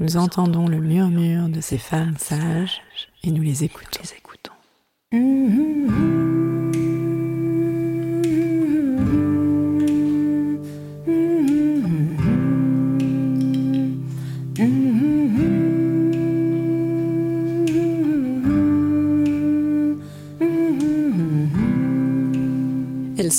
Nous entendons le murmure de ces femmes sages et nous les écoutons. Elles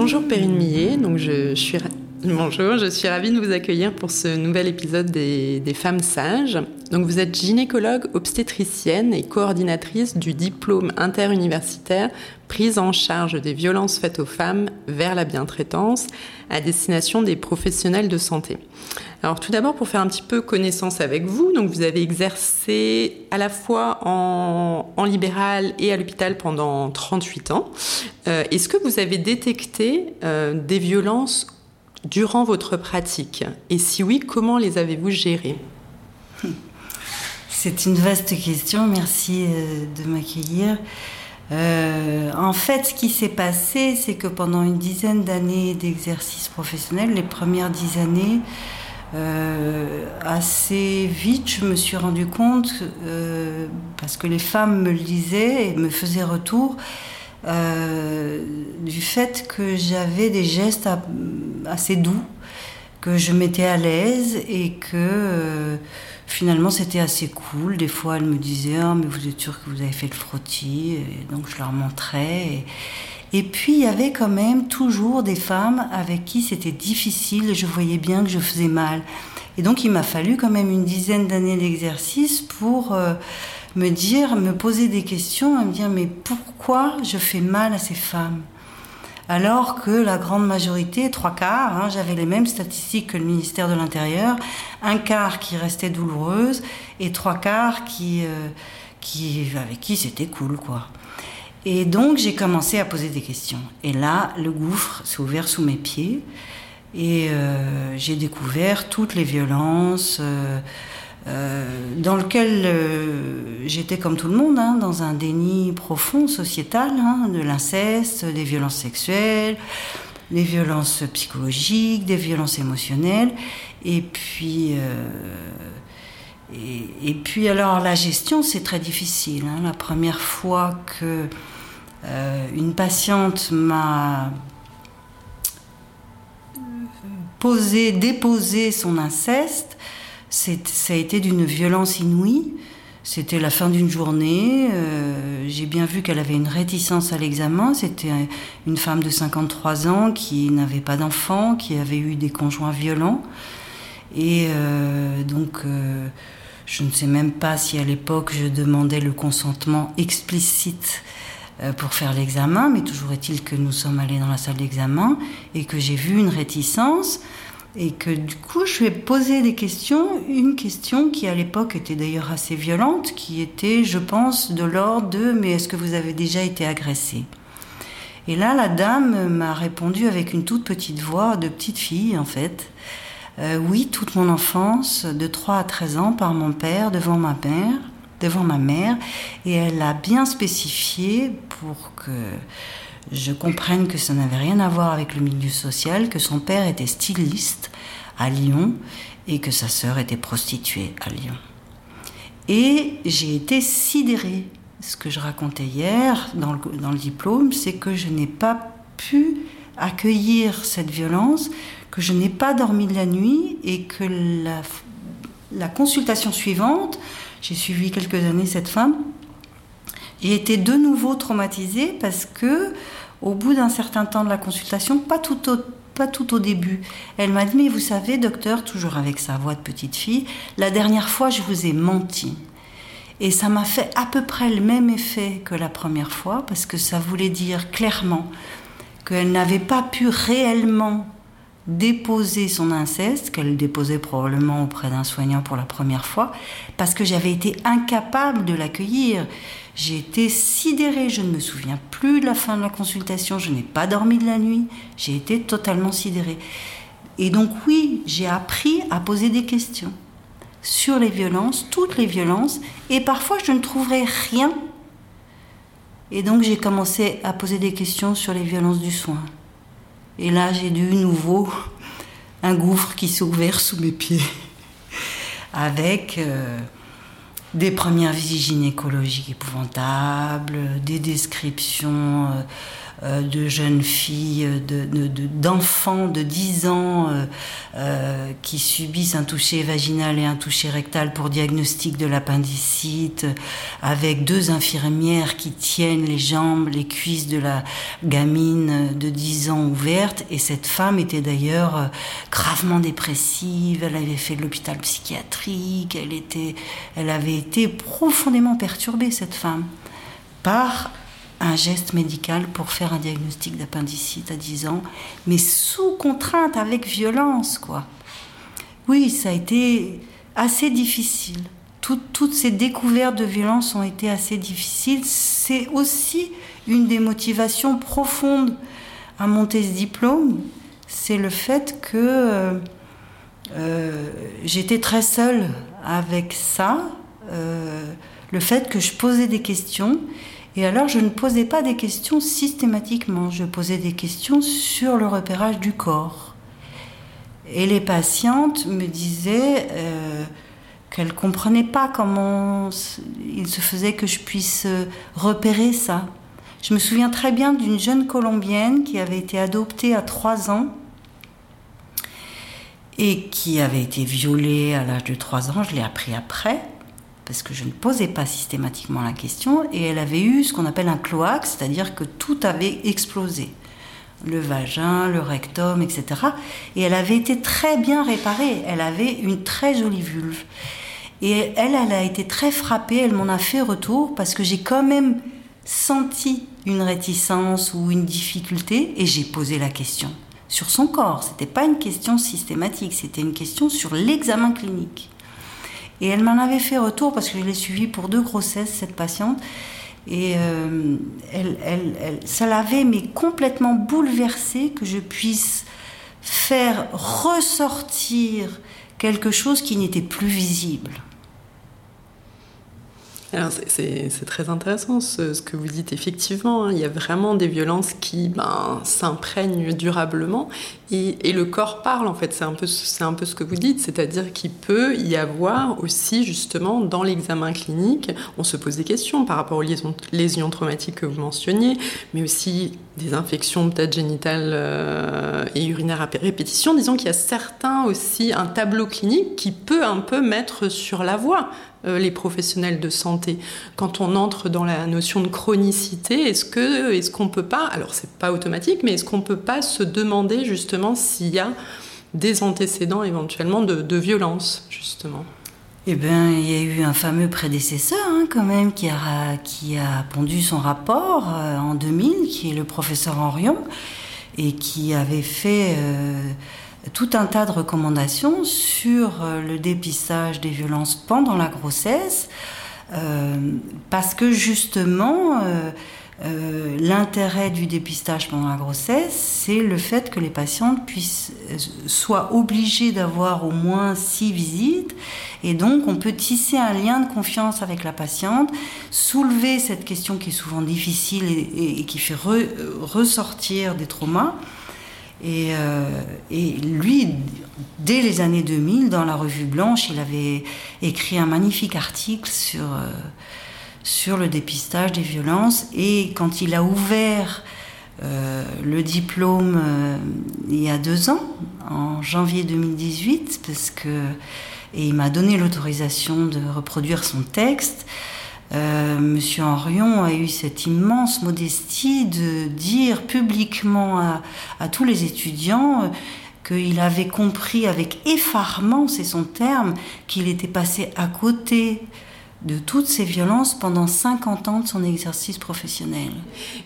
Bonjour Perrine Millet, donc je, suis Bonjour, je suis ravie de vous accueillir pour ce nouvel épisode des, Femmes Sages. Donc vous êtes gynécologue obstétricienne et coordinatrice du diplôme interuniversitaire prise en charge des violences faites aux femmes vers la bientraitance à destination des professionnels de santé. Alors tout d'abord pour faire un petit peu connaissance avec vous, donc vous avez exercé à la fois en, libéral et à l'hôpital pendant 38 ans. Euh, est-ce que vous avez détecté euh, des violences durant votre pratique Et si oui, comment les avez-vous gérées C'est une vaste question, merci euh, de m'accueillir. Euh, en fait, ce qui s'est passé, c'est que pendant une dizaine d'années d'exercice professionnel, les premières dix années, euh, assez vite, je me suis rendu compte, parce que les femmes me le disaient et me faisaient retour, euh, du fait que j'avais des gestes assez doux, que je m'étais à l'aise et que euh, finalement c'était assez cool. Des fois, elle me disait oh, mais vous êtes sûr que vous avez fait le frottis et Donc je leur montrais. Et, puis il y avait quand même toujours des femmes avec qui c'était difficile je voyais bien que je faisais mal. Et donc il m'a fallu quand même une dizaine d'années d'exercice pour. Euh, me dire, me poser des questions, et me dire mais pourquoi je fais mal à ces femmes? Alors que la grande majorité, trois quarts, hein, j'avais les mêmes statistiques que le ministère de l'Intérieur, un quart qui restait douloureuse et trois quarts qui, euh, qui avec qui c'était cool quoi. Et donc j'ai commencé à poser des questions. Et là, le gouffre s'est ouvert sous mes pieds et euh, j'ai découvert toutes les violences. Euh, dans lequel euh, j'étais comme tout le monde, hein, dans un déni profond sociétal, hein, de l'inceste, des violences sexuelles, des violences psychologiques, des violences émotionnelles. Et puis, euh, et, puis alors la gestion, c'est très difficile. Hein. La première fois que une patiente m'a posé, déposé son inceste, ça a été d'une violence inouïe. C'était la fin d'une journée. Euh, j'ai bien vu qu'elle avait une réticence à l'examen. C'était une femme de 53 ans qui n'avait pas d'enfant, qui avait eu des conjoints violents. Et euh, donc, euh, je ne sais même pas si à l'époque je demandais le consentement explicite pour faire l'examen, mais toujours est-il que nous sommes allés dans la salle d'examen et que j'ai vu une réticence. Et que du coup, je lui ai des questions, une question qui à l'époque était d'ailleurs assez violente, qui était, je pense, de l'ordre de Mais est-ce que vous avez déjà été agressé? Et là, la dame m'a répondu avec une toute petite voix de petite fille, en fait. Euh, oui, toute mon enfance, de 3 à 13 ans, par mon père, devant ma mère, devant ma mère, et elle a bien spécifié pour que je comprenne que ça n'avait rien à voir avec le milieu social, que son père était styliste à Lyon et que sa sœur était prostituée à Lyon. Et j'ai été sidérée. Ce que je racontais hier dans le, dans le diplôme, c'est que je n'ai pas pu accueillir cette violence, que je n'ai pas dormi de la nuit et que la, la consultation suivante, j'ai suivi quelques années cette femme, j'ai été de nouveau traumatisée parce que au bout d'un certain temps de la consultation, pas tout au, pas tout au début, elle m'a dit Mais vous savez, docteur, toujours avec sa voix de petite fille, la dernière fois, je vous ai menti. Et ça m'a fait à peu près le même effet que la première fois, parce que ça voulait dire clairement qu'elle n'avait pas pu réellement déposer son inceste, qu'elle déposait probablement auprès d'un soignant pour la première fois, parce que j'avais été incapable de l'accueillir. J'ai été sidérée, je ne me souviens plus de la fin de la consultation, je n'ai pas dormi de la nuit, j'ai été totalement sidérée. Et donc oui, j'ai appris à poser des questions sur les violences, toutes les violences, et parfois je ne trouverais rien. Et donc j'ai commencé à poser des questions sur les violences du soin. Et là j'ai de nouveau un gouffre qui s'est ouvert sous mes pieds, avec euh, des premières visites gynécologiques épouvantables, des descriptions. Euh, euh, de jeunes filles, d'enfants de, de, 10 ans euh, euh, qui subissent un toucher vaginal et un toucher rectal pour diagnostic de l'appendicite, avec deux infirmières qui tiennent les jambes, les cuisses de la gamine de 10 ans ouverte. Et cette femme était d'ailleurs gravement dépressive, elle avait fait de l'hôpital psychiatrique, elle, était, elle avait été profondément perturbée, cette femme, par un geste médical pour faire un diagnostic d'appendicite à 10 ans, mais sous contrainte, avec violence, quoi. Oui, ça a été assez difficile. toutes ces découvertes de violence ont été assez difficiles. C'est aussi une des motivations profondes à monter ce diplôme, c'est le fait que euh, euh, j'étais très seule avec ça, euh, le fait que je posais des questions et alors, je ne posais pas des questions systématiquement, je posais des questions sur le repérage du corps. Et les patientes me disaient euh, qu'elles ne comprenaient pas comment il se faisait que je puisse euh, repérer ça. Je me souviens très bien d'une jeune Colombienne qui avait été adoptée à 3 ans et qui avait été violée à l'âge de 3 ans, je l'ai appris après parce que je ne posais pas systématiquement la question, et elle avait eu ce qu'on appelle un cloaque, c'est-à-dire que tout avait explosé. Le vagin, le rectum, etc. Et elle avait été très bien réparée, elle avait une très jolie vulve. Et elle, elle a été très frappée, elle m'en a fait retour, parce que j'ai quand même senti une réticence ou une difficulté, et j'ai posé la question sur son corps. C'était pas une question systématique, c'était une question sur l'examen clinique. Et elle m'en avait fait retour parce que je l'ai suivie pour deux grossesses, cette patiente. Et euh, elle, elle, ça l'avait mais complètement bouleversée que je puisse faire ressortir quelque chose qui n'était plus visible. C'est très intéressant ce, que vous dites effectivement. Hein. il y a vraiment des violences qui ben, s'imprègnent durablement et, le corps parle en fait. C'est un peu un peu ce que vous dites, c'est-à-dire qu'il peut y avoir aussi justement dans l'examen clinique, on se pose des questions par rapport aux lésions, traumatiques que vous mentionniez, mais aussi des infections peut-être génitales euh, et urinaires à répétition. Disons qu'il y a certains aussi un tableau clinique qui peut un peu mettre sur la voie euh, les professionnels de santé. Quand on entre dans la notion de chronicité, est-ce que est-ce qu'on peut pas, alors c'est pas automatique, mais est-ce qu'on peut pas se demander justement s'il y a des antécédents éventuellement de, violence justement? Eh bien, il y a eu un fameux prédécesseur hein, quand même qui a, qui a pondu son rapport euh, en 2000, qui est le professeur Henrion, et qui avait fait euh, tout un tas de recommandations sur euh, le dépistage des violences pendant la grossesse, parce que justement, euh, l'intérêt du dépistage pendant la grossesse, c'est le fait que les patientes puissent soient obligées d'avoir au moins six visites, et donc on peut tisser un lien de confiance avec la patiente, soulever cette question qui est souvent difficile et, qui fait ressortir des traumas. Euh, et, lui, dès les années 2000, dans la revue Blanche, il avait écrit un magnifique article sur, euh, sur le dépistage des violences. Et quand il a ouvert euh, le diplôme il y a deux ans, en janvier 2018, parce que, et il m'a donné l'autorisation de reproduire son texte, euh, Monsieur Henrion a eu cette immense modestie de dire publiquement à, tous les étudiants euh, qu'il avait compris avec effarement, c'est son terme, qu'il était passé à côté de toutes ces violences pendant 50 ans de son exercice professionnel.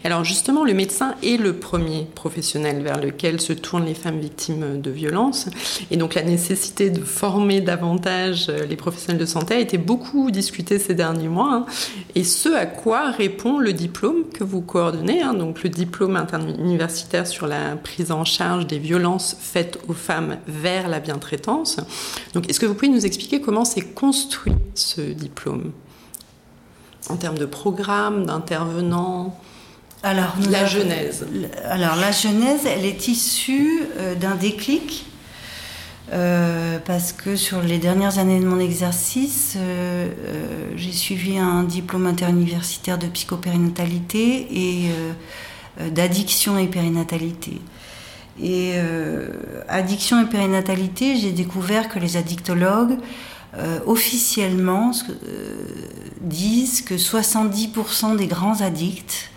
Alors justement, le médecin est le premier professionnel vers lequel se tournent les femmes victimes de violences. Et donc la nécessité de former davantage les professionnels de santé a été beaucoup discutée ces derniers mois. Hein. Et ce à quoi répond le diplôme que vous coordonnez, hein, donc le diplôme interuniversitaire sur la prise en charge des violences faites aux femmes vers la bientraitance. Donc est-ce que vous pouvez nous expliquer comment s'est construit ce diplôme? En termes de programme, d'intervenants alors, la genèse. Alors la genèse, elle est issue euh, d'un déclic. Euh, parce que sur les dernières années de mon exercice, euh, j'ai suivi un diplôme interuniversitaire de psychopérinatalité et d'addiction et périnatalité. Et addiction et périnatalité, j'ai découvert que les addictologues euh, officiellement euh, disent que 70% des grands addicts,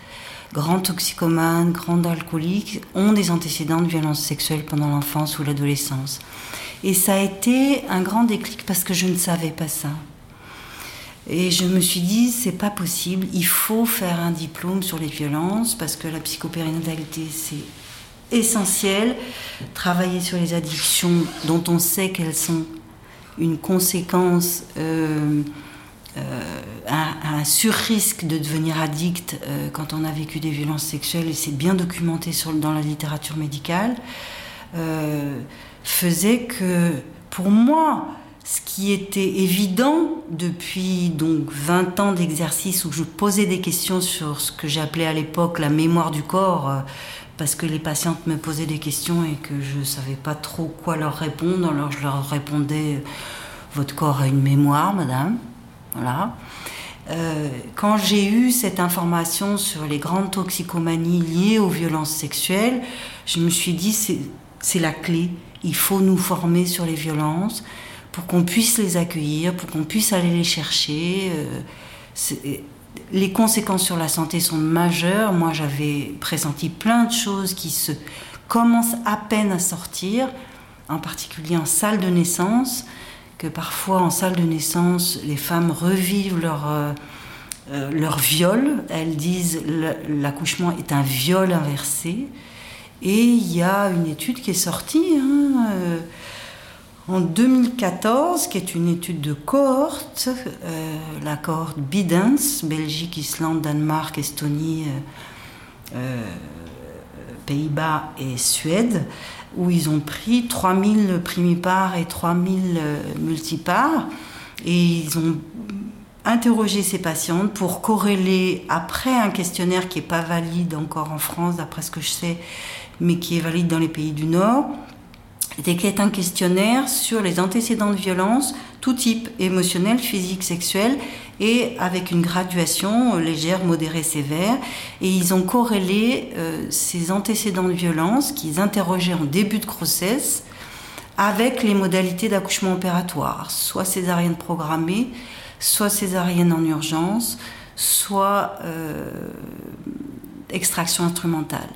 grands toxicomanes, grands alcooliques, ont des antécédents de violences sexuelles pendant l'enfance ou l'adolescence. Et ça a été un grand déclic parce que je ne savais pas ça. Et je me suis dit, c'est pas possible, il faut faire un diplôme sur les violences parce que la psychopérinatalité, c'est essentiel. Travailler sur les addictions dont on sait qu'elles sont une conséquence, euh, euh, un, sur-risque de devenir addict euh, quand on a vécu des violences sexuelles, et c'est bien documenté dans la littérature médicale, faisait que pour moi, ce qui était évident depuis donc 20 ans d'exercice où je posais des questions sur ce que j'appelais à l'époque la mémoire du corps, parce que les patientes me posaient des questions et que je ne savais pas trop quoi leur répondre. Alors je leur répondais Votre corps a une mémoire, madame. Voilà. Euh, quand j'ai eu cette information sur les grandes toxicomanies liées aux violences sexuelles, je me suis dit c'est la clé. Il faut nous former sur les violences pour qu'on puisse les accueillir, pour qu'on puisse aller les chercher. Euh, les conséquences sur la santé sont majeures. Moi, j'avais pressenti plein de choses qui se commencent à peine à sortir, en particulier en salle de naissance, que parfois en salle de naissance, les femmes revivent leur, euh, euh, leur viol. Elles disent l'accouchement est un viol inversé. Et il y a une étude qui est sortie. Hein, euh, en 2014, qui est une étude de cohorte, euh, la cohorte Bidens, Belgique, Islande, Danemark, Estonie, euh, euh, Pays-Bas et Suède, où ils ont pris 3000 primipares et 3000 multipares, et ils ont interrogé ces patientes pour corréler, après un questionnaire qui n'est pas valide encore en France, d'après ce que je sais, mais qui est valide dans les pays du Nord, est un questionnaire sur les antécédents de violence, tout type, émotionnel, physique, sexuel, et avec une graduation légère, modérée, sévère. Et ils ont corrélé euh, ces antécédents de violence qu'ils interrogeaient en début de grossesse avec les modalités d'accouchement opératoire, soit césarienne programmée, soit césarienne en urgence, soit euh, extraction instrumentale.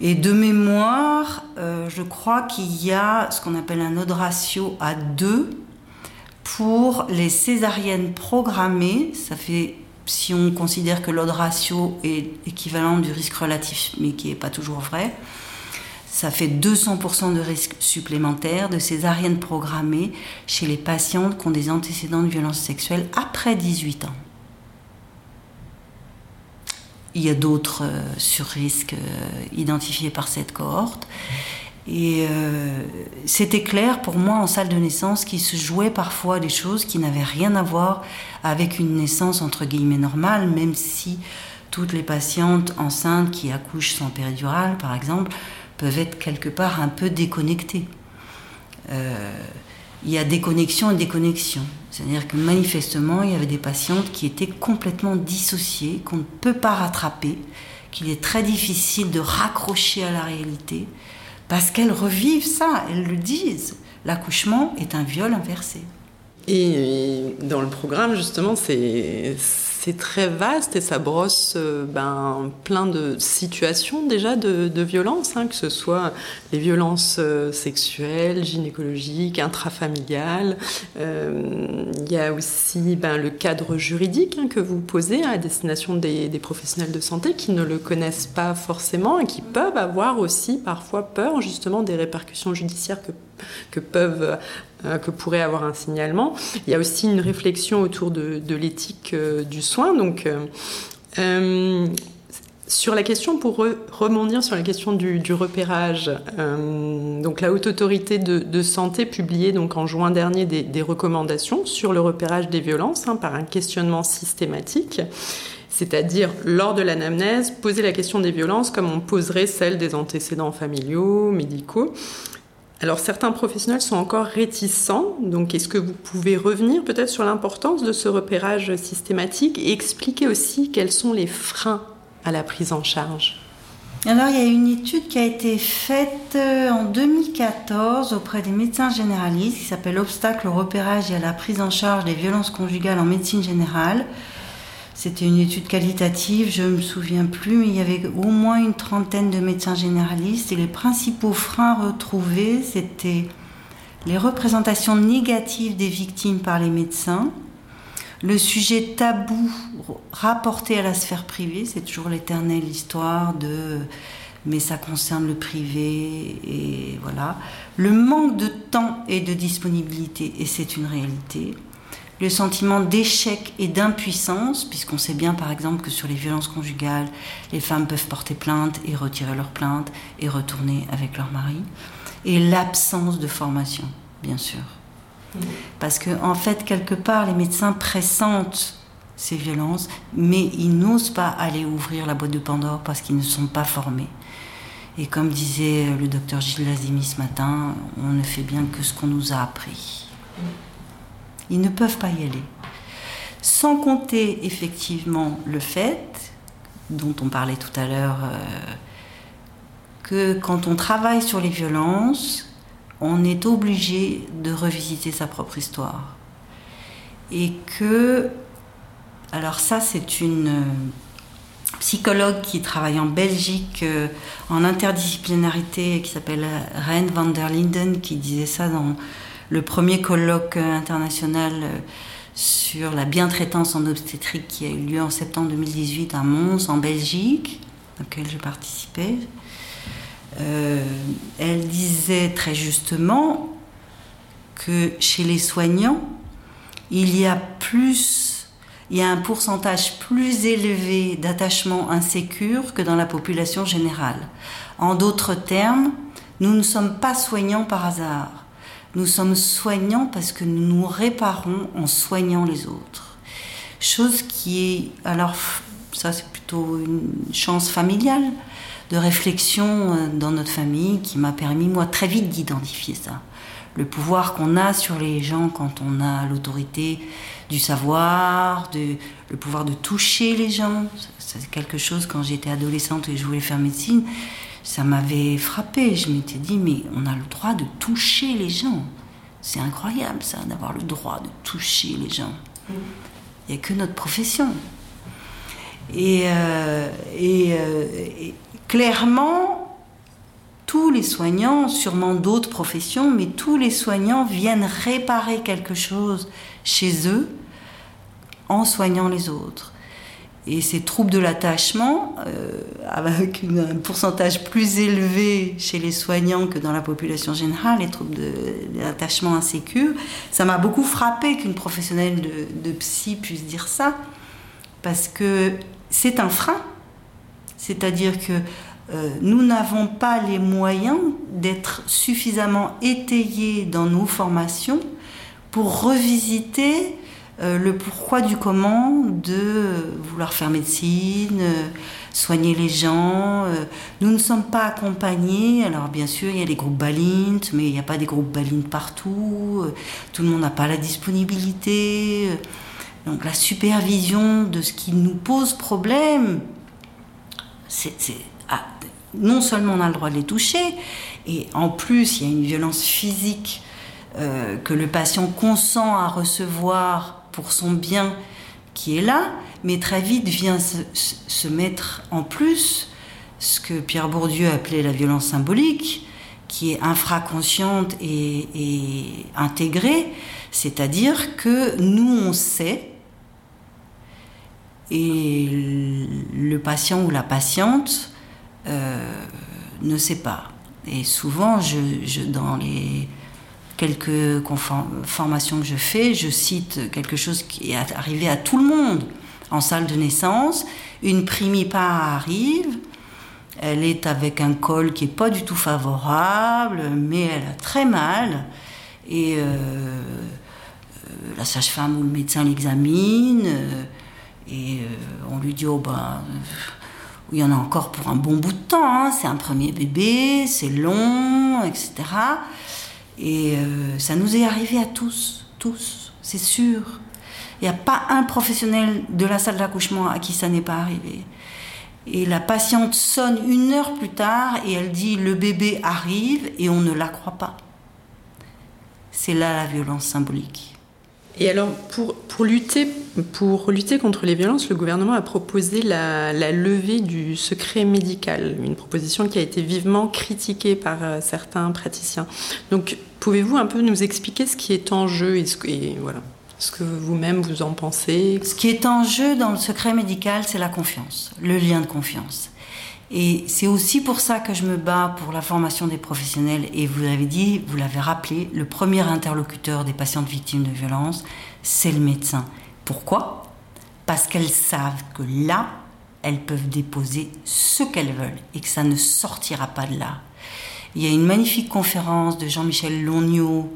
Et de mémoire, euh, je crois qu'il y a ce qu'on appelle un node ratio à 2 pour les césariennes programmées. Ça fait, si on considère que l'ode ratio est équivalent du risque relatif, mais qui n'est pas toujours vrai, ça fait 200% de risque supplémentaire de césariennes programmées chez les patientes qui ont des antécédents de violence sexuelle après 18 ans. Il y a d'autres euh, sur-risques euh, identifiés par cette cohorte. Et euh, c'était clair pour moi en salle de naissance qu'il se jouait parfois des choses qui n'avaient rien à voir avec une naissance entre guillemets normale, même si toutes les patientes enceintes qui accouchent sans péridurale, par exemple, peuvent être quelque part un peu déconnectées il y a déconnexion et déconnexion. C'est-à-dire que manifestement, il y avait des patientes qui étaient complètement dissociées, qu'on ne peut pas rattraper, qu'il est très difficile de raccrocher à la réalité, parce qu'elles revivent ça, elles le disent. L'accouchement est un viol inversé. Et dans le programme, justement, ces, c'est très vaste et ça brosse euh, ben, plein de situations déjà de, violence, hein, que ce soit les violences euh, sexuelles, gynécologiques, intrafamiliales. Il y a aussi ben, le cadre juridique hein, que vous posez à destination des, professionnels de santé qui ne le connaissent pas forcément et qui peuvent avoir aussi parfois peur justement des répercussions judiciaires que que peuvent euh, que pourrait avoir un signalement. Il y a aussi une réflexion autour de, l'éthique euh, du soin. Donc, euh, sur la question, pour rebondir sur la question du, repérage, donc la Haute Autorité de, Santé publiait donc en juin dernier des, recommandations sur le repérage des violences hein, par un questionnement systématique. C'est-à-dire, lors de l'anamnèse, poser la question des violences comme on poserait celle des antécédents familiaux, médicaux. Alors certains professionnels sont encore réticents, donc est-ce que vous pouvez revenir peut-être sur l'importance de ce repérage systématique et expliquer aussi quels sont les freins à la prise en charge? Alors, il y a une étude qui a été faite euh, en 2014 auprès des médecins généralistes qui s'appelle Obstacle au repérage et à la prise en charge des violences conjugales en médecine générale. C'était une étude qualitative, je ne me souviens plus, mais il y avait au moins une trentaine de médecins généralistes et les principaux freins retrouvés, c'était les représentations négatives des victimes par les médecins, le sujet tabou rapporté à la sphère privée, c'est toujours l'éternelle histoire de mais ça concerne le privé et voilà. Le manque de temps et de disponibilité, et c'est une réalité le sentiment d'échec et d'impuissance, puisqu'on sait bien par exemple que sur les violences conjugales, les femmes peuvent porter plainte et retirer leur plainte et retourner avec leur mari, et l'absence de formation, bien sûr. Parce que en fait, quelque part, les médecins pressentent ces violences, mais ils n'osent pas aller ouvrir la boîte de Pandore parce qu'ils ne sont pas formés. Et comme disait le docteur Gilles Lazimi ce matin, on ne fait bien que ce qu'on nous a appris. Ils ne peuvent pas y aller. Sans compter effectivement le fait, dont on parlait tout à l'heure, euh, que quand on travaille sur les violences, on est obligé de revisiter sa propre histoire. Et que, alors ça c'est une euh, psychologue qui travaille en Belgique euh, en interdisciplinarité qui s'appelle Reine van der Linden qui disait ça dans le premier colloque international euh, sur la bientraitance en obstétrique qui a eu lieu en septembre 2018 à Mons, en Belgique, auquel je participais. Euh, elle disait très justement que chez les soignants, il y a plus, il y a un pourcentage plus élevé d'attachement insécure que dans la population générale. En d'autres termes, nous ne sommes pas soignants par hasard. Nous sommes soignants parce que nous nous réparons en soignant les autres. Chose qui est, alors ça c'est plutôt une chance familiale de réflexion euh, dans notre famille qui m'a permis moi très vite d'identifier ça. Le pouvoir qu'on a sur les gens quand on a l'autorité du savoir, le pouvoir de toucher les gens. C'est quelque chose quand j'étais adolescente et je voulais faire médecine ça m'avait frappé. Je m'étais dit, mais on a le droit de toucher les gens. C'est incroyable, ça, d'avoir le droit de toucher les gens. Il n'y a que notre profession. Et, euh, euh, et, clairement, tous les soignants, sûrement d'autres professions, mais tous les soignants viennent réparer quelque chose chez eux en soignant les autres. Et ces troubles de l'attachement, euh, avec un pourcentage plus élevé chez les soignants que dans la population générale, les troubles de, insécure, ça m'a beaucoup frappé qu'une professionnelle de, psy puisse dire ça, parce que c'est un frein. C'est-à-dire que euh, nous n'avons pas les moyens d'être suffisamment étayés dans nos formations pour revisiter euh, le pourquoi du comment de vouloir faire médecine, euh, soigner les gens. Euh. nous ne sommes pas accompagnés. Alors bien sûr, il y a des groupes Balint, mais il n'y a pas des groupes Balint partout. tout le monde n'a pas la disponibilité. Donc la supervision de ce qui nous pose problème, c'est, ah, non seulement on a le droit de les toucher, et en plus il y a une violence physique que le patient consent à recevoir pour son bien qui est là, mais très vite vient se, mettre en plus ce que Pierre Bourdieu appelait la violence symbolique, qui est infraconsciente et, intégrée, c'est-à-dire que nous on sait et le patient ou la patiente euh, ne sait pas. Et souvent, je, dans les quelques formations que je fais, je cite quelque chose qui est arrivé à tout le monde en salle de naissance. Une primipare arrive, elle est avec un col qui n'est pas du tout favorable, mais elle a très mal. Et euh, euh, la sage-femme ou le médecin l'examine. Et euh, on lui dit, oh ben, il y en a encore pour un bon bout de temps, hein. c'est un premier bébé, c'est long, etc. Et euh, ça nous est arrivé à tous, tous, c'est sûr. Il n'y a pas un professionnel de la salle d'accouchement à qui ça n'est pas arrivé. Et la patiente sonne une heure plus tard et elle dit le bébé arrive et on ne la croit pas. C'est là la violence symbolique. Et alors, pour, pour, lutter, pour lutter contre les violences, le gouvernement a proposé la, levée du secret médical, une proposition qui a été vivement critiquée par euh, certains praticiens. Donc, pouvez-vous un peu nous expliquer ce qui est en jeu et, et voilà, ce que vous-même vous en pensez? Ce qui est en jeu dans le secret médical, c'est la confiance, le lien de confiance. Et c'est aussi pour ça que je me bats pour la formation des professionnels. Et vous l'avez dit, vous l'avez rappelé, le premier interlocuteur des patientes victimes de violences, c'est le médecin. Pourquoi? Parce qu'elles savent que là, elles peuvent déposer ce qu'elles veulent et que ça ne sortira pas de là. Il y a une magnifique conférence de Jean-Michel Longniot,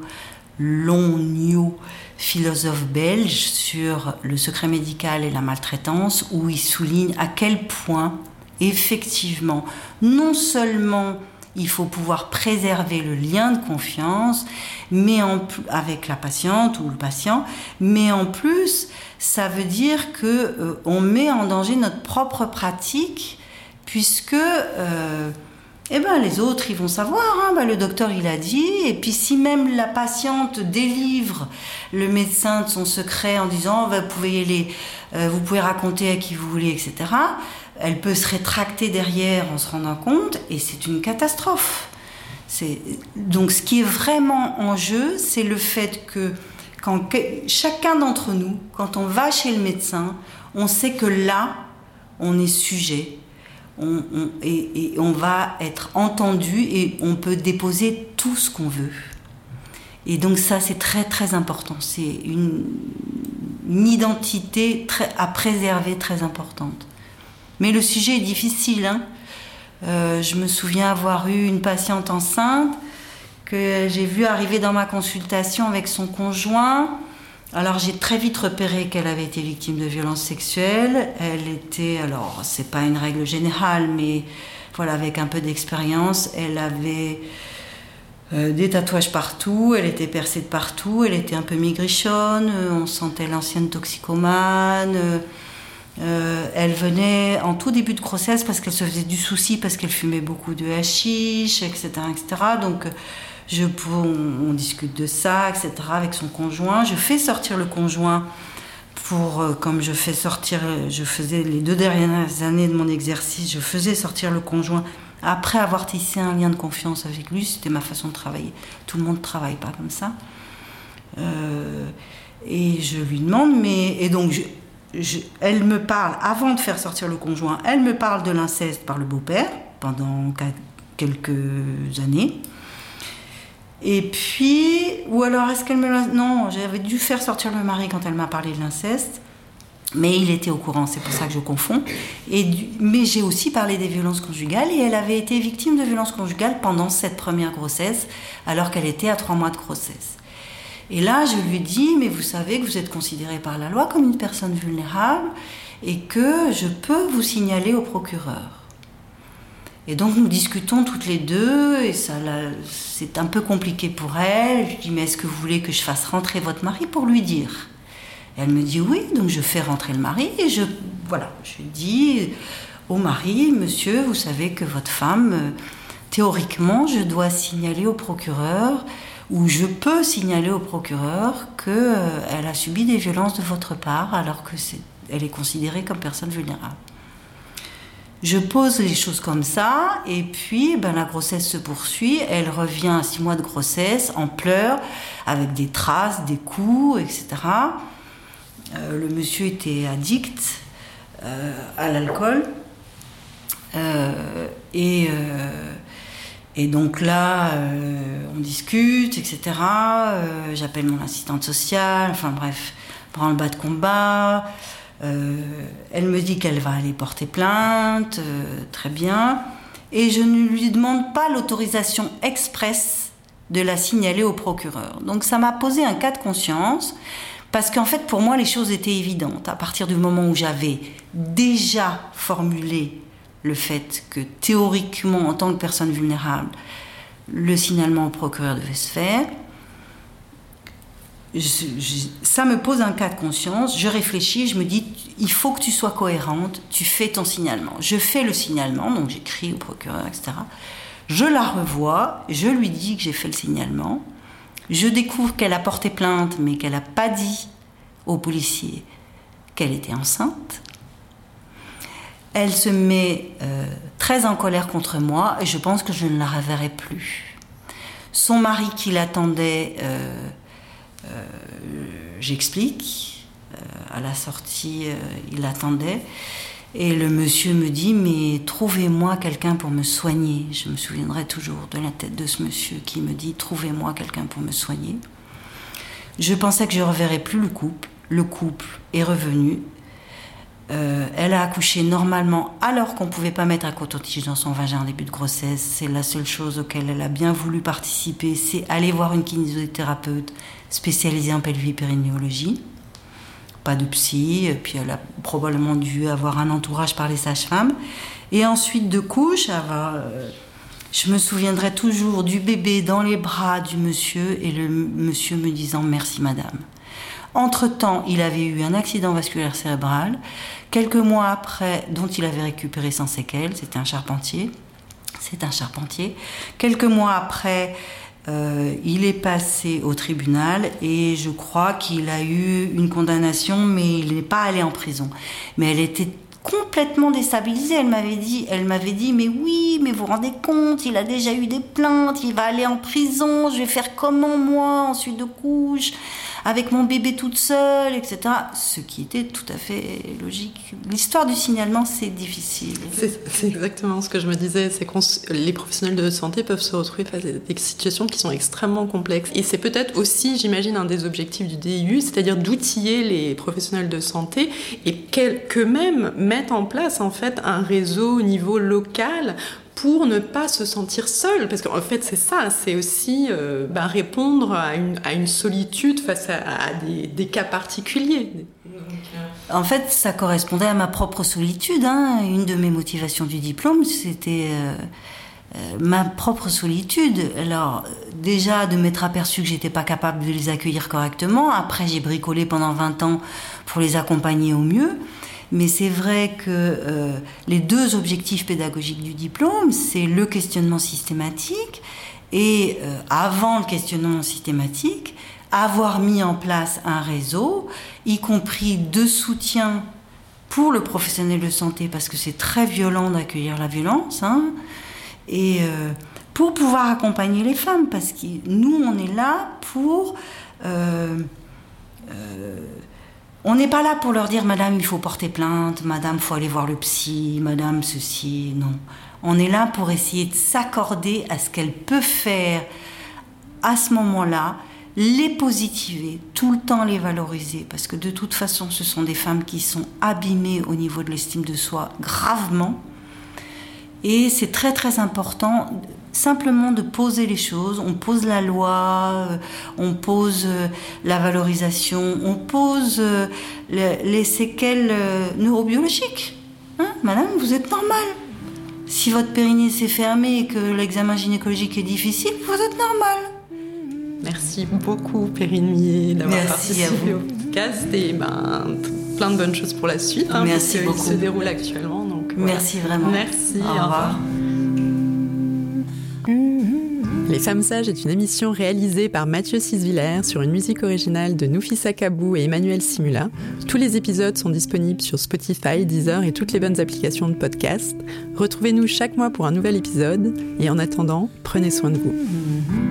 philosophe belge, sur le secret médical et la maltraitance, où il souligne à quel point effectivement, non seulement il faut pouvoir préserver le lien de confiance mais avec la patiente ou le patient, mais en plus, ça veut dire que euh, on met en danger notre propre pratique, puisque euh, eh ben, les autres, ils vont savoir, hein, ben, le docteur, il a dit, et puis si même la patiente délivre le médecin de son secret en disant, pouvez les, euh, vous pouvez raconter à qui vous voulez, etc., elle peut se rétracter derrière en se rendant compte et c'est une catastrophe. Donc ce qui est vraiment en jeu, c'est le fait que quand chacun d'entre nous, quand on va chez le médecin, on sait que là, on est sujet et, on va être entendu et on peut déposer tout ce qu'on veut. Et donc ça, c'est très très important. C'est une, identité à préserver très importante. Mais le sujet est difficile. Hein. Euh, je me souviens avoir eu une patiente enceinte que j'ai vue arriver dans ma consultation avec son conjoint. Alors j'ai très vite repéré qu'elle avait été victime de violences sexuelles. Elle était, alors c'est pas une règle générale, mais voilà, avec un peu d'expérience, elle avait euh, des tatouages partout, elle était percée de partout, elle était un peu migrichonne, on sentait l'ancienne toxicomane. Euh, elle venait en tout début de grossesse parce qu'elle se faisait du souci parce qu'elle fumait beaucoup de hashish, etc., etc. Donc, je, on, discute de ça, etc. avec son conjoint. Je fais sortir le conjoint pour, euh, comme je fais sortir, je faisais les deux dernières années de mon exercice, je faisais sortir le conjoint après avoir tissé un lien de confiance avec lui. C'était ma façon de travailler. Tout le monde ne travaille pas comme ça. Euh, et je lui demande, mais et donc je, elle me parle, avant de faire sortir le conjoint, elle me parle de l'inceste par le beau-père pendant quelques années. Et puis, ou alors est-ce qu'elle me... Non, j'avais dû faire sortir le mari quand elle m'a parlé de l'inceste. Mais il était au courant, c'est pour ça que je confonds. Mais j'ai aussi parlé des violences conjugales et elle avait été victime de violences conjugales pendant cette première grossesse, alors qu'elle était à trois mois de grossesse. Et là, je lui dis, mais vous savez que vous êtes considéré par la loi comme une personne vulnérable et que je peux vous signaler au procureur. Et donc nous discutons toutes les deux et ça, c'est un peu compliqué pour elle. Je dis, mais est-ce que vous voulez que je fasse rentrer votre mari pour lui dire? Elle me dit oui, donc je fais rentrer le mari et je, voilà, je dis au mari, monsieur, vous savez que votre femme, euh, théoriquement, je dois signaler au procureur où je peux signaler au procureur qu'elle euh, a subi des violences de votre part alors que elle est considérée comme personne vulnérable. Je pose les choses comme ça, et puis ben, la grossesse se poursuit. Elle revient à six mois de grossesse en pleurs, avec des traces, des coups, etc. Euh, le monsieur était addict euh, à l'alcool. Et, et, donc là, on discute, etc. J'appelle mon assistante sociale, enfin bref, prend le bas de combat. Euh, elle me dit qu'elle va aller porter plainte, euh, très bien. Et je ne lui demande pas l'autorisation expresse de la signaler au procureur. Donc ça m'a posé un cas de conscience, parce qu'en fait pour moi les choses étaient évidentes. À partir du moment où j'avais déjà formulé le fait que théoriquement, en tant que personne vulnérable, le signalement au procureur devait se faire, ça me pose un cas de conscience, je réfléchis, je me dis, il faut que tu sois cohérente, tu fais ton signalement. Je fais le signalement, donc j'écris au procureur, etc. Je la revois, je lui dis que j'ai fait le signalement. Je découvre qu'elle a porté plainte, mais qu'elle n'a pas dit au policier qu'elle était enceinte. Elle se met euh, très en colère contre moi et je pense que je ne la reverrai plus. Son mari qui l'attendait... Euh, euh, j'explique. À la sortie, il attendait. Et le monsieur me dit, mais trouvez-moi quelqu'un pour me soigner. Je me souviendrai toujours de la tête de ce monsieur qui me dit, trouvez-moi quelqu'un pour me soigner. Je pensais que je reverrais plus le couple. Le couple est revenu. Elle a accouché normalement alors qu'on ne pouvait pas mettre un coton-tige dans son vagin en début de grossesse. C'est la seule chose auquel elle a bien voulu participer, c'est aller voir une kinésithérapeute spécialisée en pelvipérinéologie. Pas de psy, puis elle a probablement dû avoir un entourage par les sages-femmes. Et ensuite de couche, euh, je me souviendrai toujours du bébé dans les bras du monsieur et le monsieur me disant merci madame. Entre-temps, il avait eu un accident vasculaire cérébral. Quelques mois après, dont il avait récupéré sans séquelles, c'était un charpentier. C'est un charpentier. Quelques mois après, euh, il est passé au tribunal et je crois qu'il a eu une condamnation, mais il n'est pas allé en prison. Mais elle était complètement déstabilisée. Elle m'avait dit, elle m'avait dit, mais oui, mais vous vous rendez compte, il a déjà eu des plaintes, il va aller en prison. Je vais faire comment moi ensuite de couche? Avec mon bébé toute seule, etc. Ce qui était tout à fait logique. L'histoire du signalement, c'est difficile. C'est exactement ce que je me disais, c'est que les professionnels de santé peuvent se retrouver face à des situations qui sont extrêmement complexes. Et c'est peut-être aussi, j'imagine, un des objectifs du DIU, c'est-à-dire d'outiller les professionnels de santé et qu'eux-mêmes mettent en place en fait un réseau au niveau local pour ne pas se sentir seul. Parce qu'en fait, c'est ça, c'est aussi euh, bah, répondre à une, solitude face à, des, cas particuliers. En fait, ça correspondait à ma propre solitude. Hein. Une de mes motivations du diplôme, c'était euh, euh, ma propre solitude. Alors, déjà, de m'être aperçu que j'étais pas capable de les accueillir correctement. Après, j'ai bricolé pendant 20 ans pour les accompagner au mieux. Mais c'est vrai que euh, les deux objectifs pédagogiques du diplôme, c'est le questionnement systématique et euh, avant le questionnement systématique, avoir mis en place un réseau, y compris de soutien pour le professionnel de santé, parce que c'est très violent d'accueillir la violence, hein, et euh, pour pouvoir accompagner les femmes, parce que nous, on est là pour... On n'est pas là pour leur dire, Madame, il faut porter plainte, Madame, faut aller voir le psy, Madame, ceci, non. On est là pour essayer de s'accorder à ce qu'elle peut faire à ce moment-là, les positiver, tout le temps les valoriser, parce que de toute façon, ce sont des femmes qui sont abîmées au niveau de l'estime de soi gravement. Et c'est très très important simplement de poser les choses. On pose la loi, euh, on pose euh, la valorisation, on pose euh, les séquelles neurobiologiques. Hein, madame, vous êtes normale. Si votre périnée s'est fermé et que l'examen gynécologique est difficile, vous êtes normale. Merci beaucoup, Perrine Millet, d'avoir participé au podcast et ben, plein de bonnes choses pour la suite. Hein, Merci beaucoup. se déroule actuellement. Donc, Merci vraiment. Merci. Au revoir. Les Femmes Sages est une émission réalisée par Mathieu Sisviller sur une musique originale de Noufissa Kabou et Emmanuel Simula. Tous les épisodes sont disponibles sur Spotify, Deezer et toutes les bonnes applications de podcast. Retrouvez-nous chaque mois pour un nouvel épisode et en attendant, prenez soin de vous.